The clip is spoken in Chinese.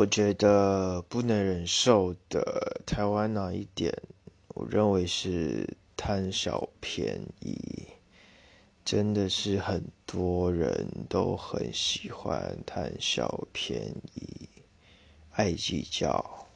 我觉得不能忍受的台湾哪一点我认为是贪小便宜。真的是很多人都很喜欢贪小便宜。爱计较。